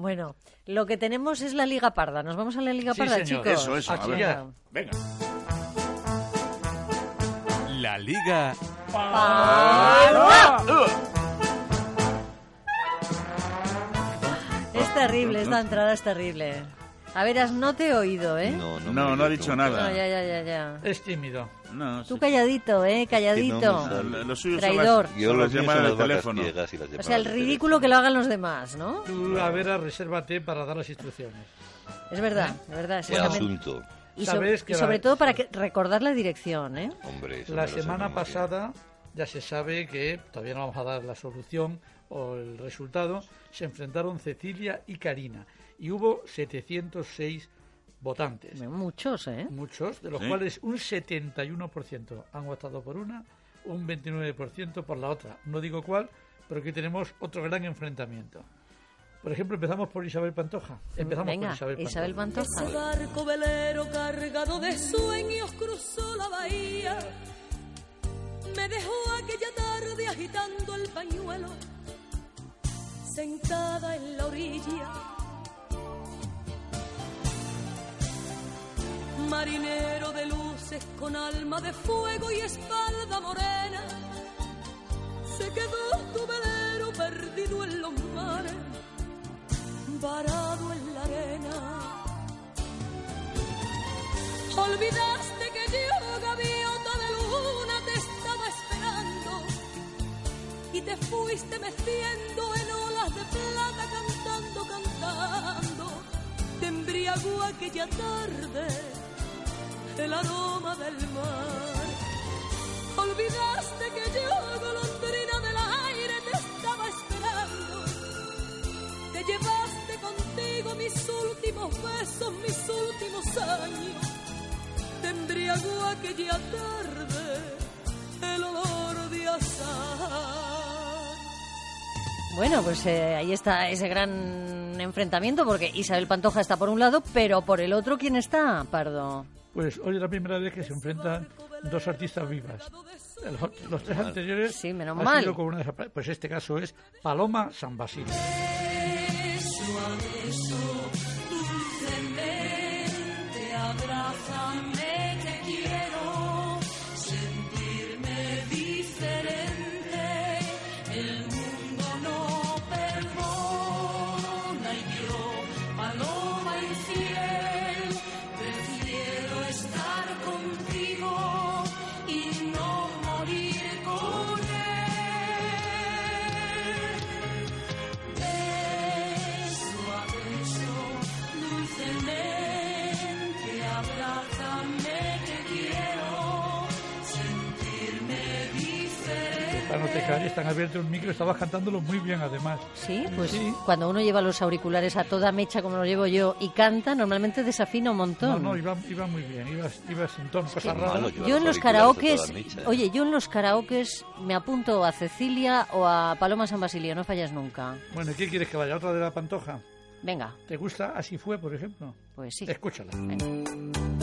Bueno, lo que tenemos es la Liga Parda. Nos vamos a la Liga Sí, Parda, señor. chicos. Eso, eso, a Aquí ver. ya. Venga. La Liga Es terrible, esta entrada es terrible. A veras, no te he oído, ¿eh? No, no, No, no ha dicho nada. No, ya, ya, ya, ya. Es tímido. No, Tú sí. calladito, ¿eh? Calladito. no me sale. Lo, lo suyo Traidor. son las, Yo las llamadas las vacas teléfono. las o sea, el ridículo que lo hagan los demás, ¿no? Tú, a ver, resérvate para dar las instrucciones. Es verdad, es verdad. El asunto, Y, so- Sabes y que sobre la- todo para que, recordar la dirección, ¿eh? hombre. La semana pasada ya se sabe que, todavía no vamos a dar la solución o el resultado, se enfrentaron Cecilia y Karina y hubo 706 votantes. Muchos, ¿eh? Muchos, de los Sí. cuales un 71% han votado por una, un 29% por la otra. No digo cuál, pero aquí tenemos otro gran enfrentamiento. Por ejemplo, empezamos por Isabel Pantoja. Empezamos Venga, por Isabel Pantoja. Isabel Pantoja. Ese barco velero cargado de sueños cruzó la bahía. Me dejó aquella tarde agitando el pañuelo, sentada en la orilla. Marinero de luces con alma de fuego y espalda morena, se quedó tu velero perdido en los mares, varado en la arena. Olvidaste que yo, gaviota de luna, te estaba esperando y te fuiste meciendo en olas de plata, cantando, cantando. Te embriagó aquella tarde el aroma del mar. Olvidaste que yo, golondrina del aire, te estaba esperando. Te llevaste contigo mis últimos besos, mis últimos años. Te embriagó aquella tarde el olor de azahar. Bueno, pues eh, ahí está ese gran enfrentamiento porque Isabel Pantoja está por un lado, pero por el otro, ¿quién está, Pardo? Pues hoy es la primera vez que se enfrentan dos artistas vivas. Los, los tres anteriores Sí, menos mal. sido con una Pues este caso es Paloma San Basilio. Están abiertos un micro, estabas cantándolo muy bien además. Sí, pues Sí. cuando uno lleva los auriculares a toda mecha como lo llevo yo y canta, normalmente desafina un No, montón. no, iba, iba muy bien, ibas, ibas en tono, cosa malo rara. Yo en los karaokes, ¿eh? oye, yo en los karaokes me apunto a Cecilia o a Paloma San Basilio, no fallas nunca. Bueno, ¿qué quieres que vaya? ¿Otra de la Pantoja? Venga, ¿Te gusta? Así fue, por ejemplo. pues sí. Escúchala. Perdona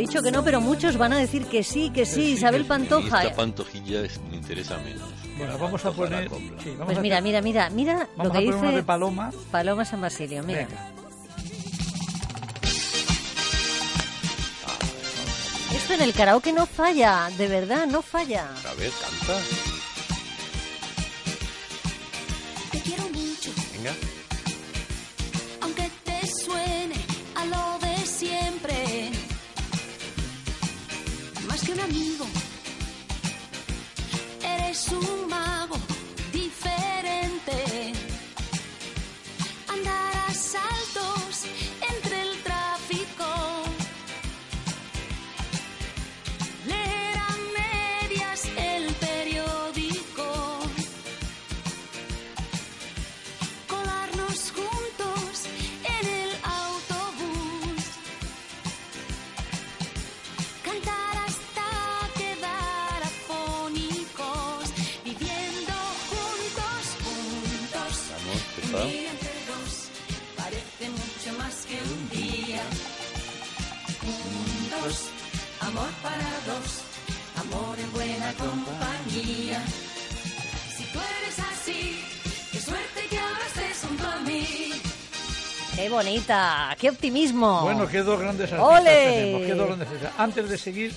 dicho que no, pero muchos van a decir que sí, que sí. Isabel Pantoja. Esta pantojilla es- me interesa menos. Bueno, vamos a poner. sí, vamos Pues a mira, hacer- mira, mira, mira lo Vamos que a poner una de dice Paloma. Paloma San Basilio. Mira. Venga. Esto en el karaoke no falla, de verdad, no falla. A ver, canta. Te quiero mucho, Venga. Dos parece mucho más que un día. Juntos, amor para dos, amor en buena compañía. Si tú eres así, qué suerte que ahora estés junto a mí. ¡Qué bonita! ¡Qué optimismo! Bueno, qué dos grandes artistas ¡Ole! tenemos. Qué dos grandes artistas. Antes de seguir,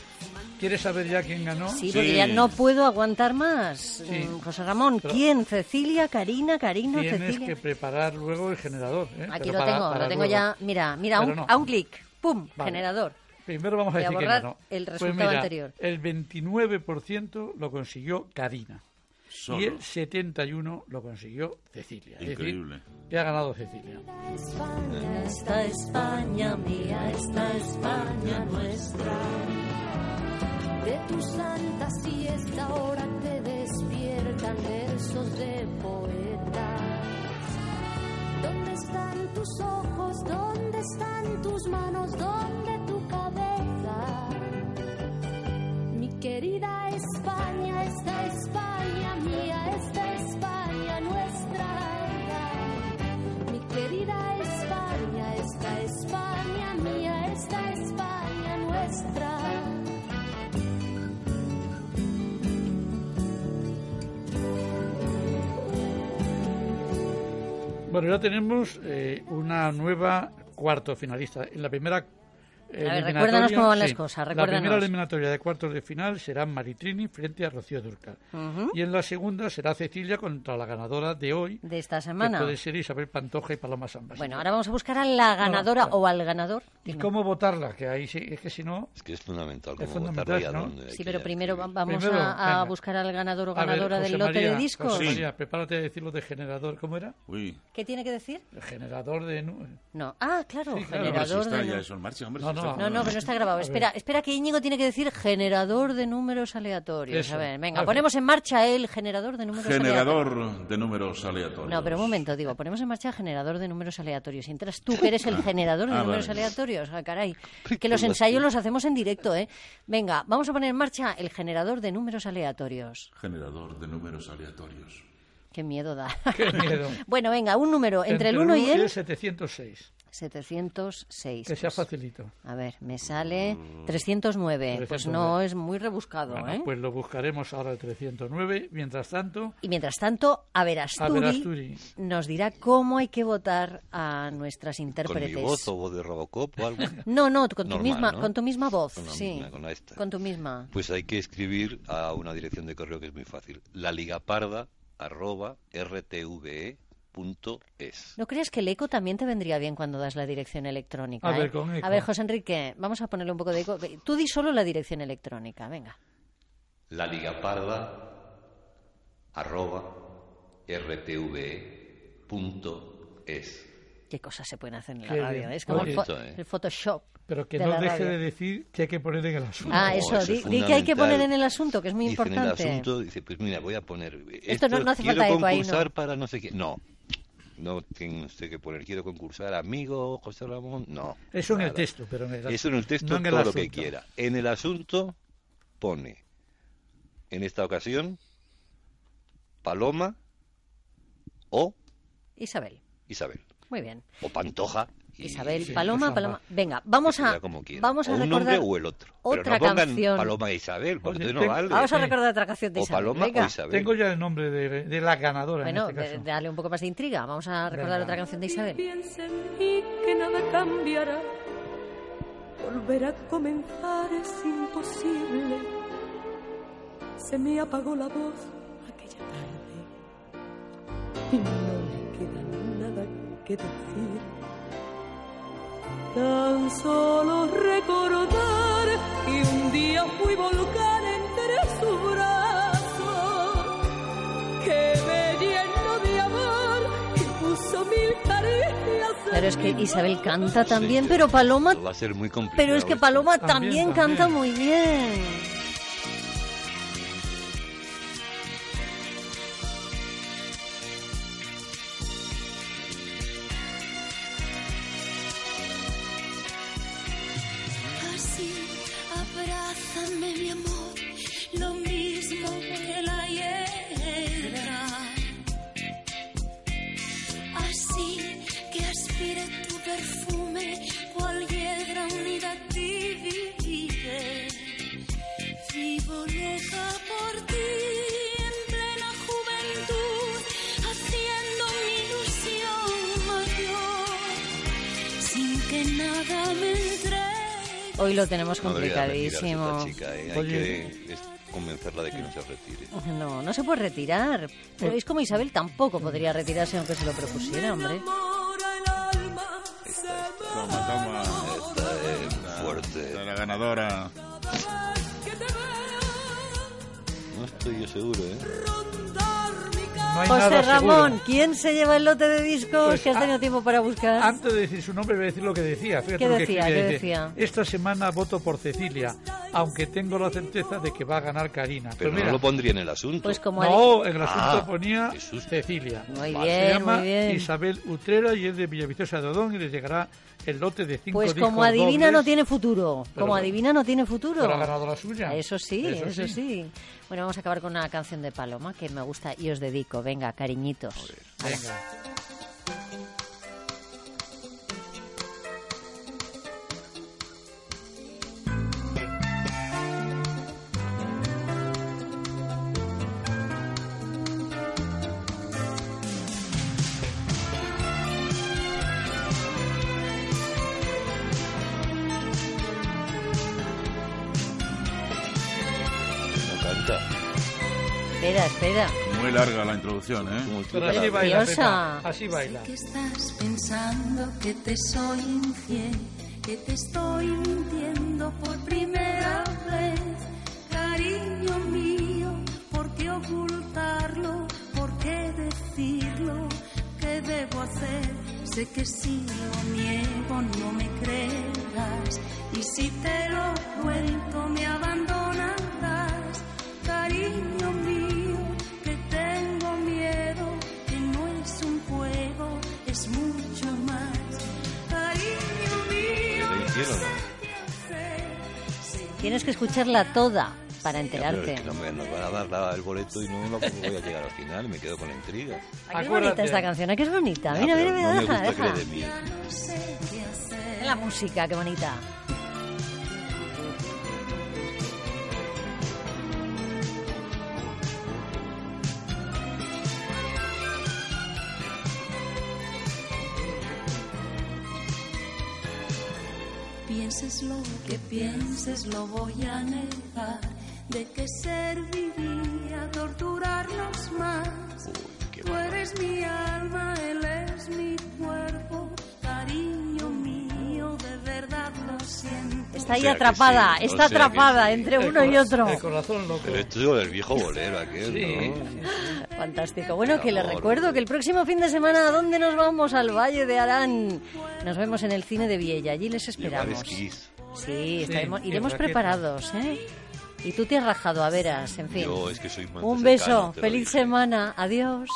¿quieres saber ya quién ganó? Sí, porque ya no puedo aguantar más. Sí. Mm, José Ramón, Pero- ¿quién? Cecilia, Karina, Karina, Tienes Cecilia. que preparar luego el generador. ¿eh? Aquí Pero lo para- tengo, para lo tengo luego. ya. Mira, mira, Pero un, no. a un clic. ¡Pum! Vale. Generador. Primero vamos a Voy a decir quién borrar ganó. el Pues resultado mira, anterior. El 29% lo consiguió Karina. Solo. Y el 71% lo consiguió Cecilia. Increíble. que ha ganado Cecilia. Esta España mía, esta España nuestra. De tu santa siesta ahora te despiertan versos de poetas. ¿Dónde están tus ojos? ¿Dónde están tus manos? ¿Dónde tu cabeza? Mi querida España, esta España Bueno, ya tenemos eh, una nueva cuarto finalista. En la primera ver, eliminatoria- recuérdanos cómo van las sí, cosas, La primera recuérdanos. eliminatoria de cuartos de final será Maritrini frente a Rocío Durcal. Y en la segunda será Cecilia contra la ganadora de hoy, De esta que semana. puede ser Isabel Pantoja y Paloma Sambas. Bueno, ahora vamos a buscar a la ganadora o al ganador. ¿Y Dime. cómo votarla? Que ahí sí, es que si no... Es que es fundamental Es cómo fundamental, votarla y a ¿no? dónde Sí, que pero primero va- vamos Primero, a, buscar al ganador o ver, ganadora del lote María, de discos. José Sí. María, prepárate a decir lo de generador. ¿Cómo era? Uy. ¿Qué tiene que decir? El generador de... No. Ah, claro, Sí, claro. Hombre, si generador está de... ya eso en marcha, hombre. No, si no. No, no, pero no está grabado. Espera, espera que Íñigo tiene que decir generador de números aleatorios. Eso. A ver, venga, A ver. ponemos en marcha el generador de números aleatorios. Generador de números aleatorios. No, pero un momento, digo, ponemos en marcha el generador de números aleatorios. Y entras tú, que eres el generador de Ah, números vale. aleatorios. Ah, caray. Que los ensayos los hacemos en directo, ¿eh? Venga, vamos a poner en marcha el generador de números aleatorios. Generador de números aleatorios. Qué miedo da. Qué miedo. bueno, venga, un número entre, el 1 y el 706. 706. Que sea pues. facilito. A ver, me sale 309. Pues 309. no es muy rebuscado, Bueno, ¿eh? pues lo buscaremos ahora el 309. Mientras tanto, Y mientras tanto, Averasturi, Averasturi. nos dirá cómo hay que votar a nuestras Con mi intérpretes. voz o voz de Robocop o algo. No, no, con tu Normal, misma, ¿no? con tu misma voz, Con sí. misma, con esta. Con tu misma. Pues hay que escribir a una dirección de correo que es muy fácil. La ligaparda arroba rtve es. ¿No crees que el eco también te vendría bien cuando das la dirección electrónica? A ver, eh? con eco. A ver, José Enrique, vamos a ponerle un poco de eco. Tú di solo la dirección electrónica, venga. La ligaparda arroba rtve punto es. Qué cosas se pueden hacer en la Qué radio. bien. Es como el, Oye. fo- Esto, ¿eh? el Photoshop. pero que de no deje radio. de decir que hay que poner en el asunto. Ah, No, eso, di, es di que hay que poner en el asunto, que es muy Dice en el importante. asunto, dice, pues mira, voy a poner... Esto no- no hace falta eco ahí, concursar ¿no? para no sé qué. No, no tiene usted que poner, quiero concursar, amigo José Ramón, no. Eso en el nada. texto, pero en el Eso en el texto, no en el todo lo que asunto. quiera. En el asunto pone, en esta ocasión, Paloma o Isabel. Isabel. Muy bien. O Pantoja. Y- Isabel, sí, Paloma, Paloma. Venga, vamos a vamos a o un recordar nombre o el otro. otra Pero no canción. Paloma e Isabel, porque Oye, entonces no vale. Vamos a recordar otra canción de o Isabel. Paloma Venga. o Isabel. Tengo ya el nombre de, de la ganadora Bueno, en este de- caso. dale un poco más de intriga. Vamos a recordar Venga. otra canción de Isabel. Piensa en mí que nada cambiará. Volver a comenzar es imposible. Se me apagó la voz aquella tarde y no le queda nada que decir. Tan solo recordar que un día fui volcán entre sus brazos, que me llenó de amor y puso mil caricias. Claro, es que Isabel canta también, Sí, pero Paloma Va a ser muy complicado. pero es que. Paloma También, también, también. canta muy bien. Abrázame mi amor, Hoy lo tenemos complicadísimo. esta chica, ¿eh? Hay Oye. que es- convencerla de que no se retire. No, no se puede retirar. Pero es como Isabel tampoco podría retirarse aunque se lo propusiera, hombre. Toma, toma. Esta es fuerte. La ganadora. que te vea No estoy yo seguro, ¿eh? No hay José nada Ramón, seguro. ¿quién se lleva el lote de discos Pues, que has tenido tiempo para buscar? Antes de decir su nombre, voy a decir lo que decía. Fíjate ¿Qué lo que decía? escribía, ¿Qué dice, decía? Esta semana voto por Cecilia, aunque tengo la certeza de que va a ganar Karina. Pero Pues mira, no lo pondría en el asunto. Pues como no, en el asunto Ah, ponía Jesús. Cecilia. Muy Se bien, llama muy bien. Isabel Utrera y es de Villaviciosa de Odón y le llegará el lote de cinco Pues como adivina dobles. no tiene futuro. Pero- Como adivina no tiene futuro. Pero ha ganado la suya. Eso sí, eso, Eso sí. sí. Bueno, vamos a acabar con una canción de Paloma que me gusta y os dedico. Venga, cariñitos. Venga. Espera, espera. Muy larga la introducción, ¿eh? Para así baila. Pepa, así baila. Que estás pensando que te soy infiel, que te estoy mintiendo por primera vez. Cariño mío, ¿por qué ocultarlo? ¿Por qué decirlo? ¿Qué debo hacer? Sé que si lo niego no me creerás. Y si te lo cuento me abandonarás. Cariño ¿Qué hicieron? Tienes que escucharla toda para Ya, enterarte. es que no me, nos van a dar la- el boleto y no lo voy a llegar al final. Me quedo con la intriga. Ay, qué Acuérdate. bonita esta canción, ¿a qué es bonita? Ya, Mira, mira, pero mira, no me deja, que le no qué. La música, qué bonita. Pienses lo que pienses, lo voy a negar. ¿De qué serviría torturarnos más? Tú eres mi alma, Está ahí O sea que atrapada, sí, o está sea atrapada sí. entre El uno y otro. El corazón loco. Pero esto es del viejo bolero aquel, Sí. ¿no? Fantástico. Bueno, que les recuerdo que el próximo fin de semana, ¿a dónde nos vamos? Al Valle de Arán. Nos vemos en el cine de Viella. Allí les esperamos. Sí, estaremos- iremos preparados, ¿eh? Y tú te has rajado a veras, en fin. Yo es que soy más Un beso, feliz semana, adiós.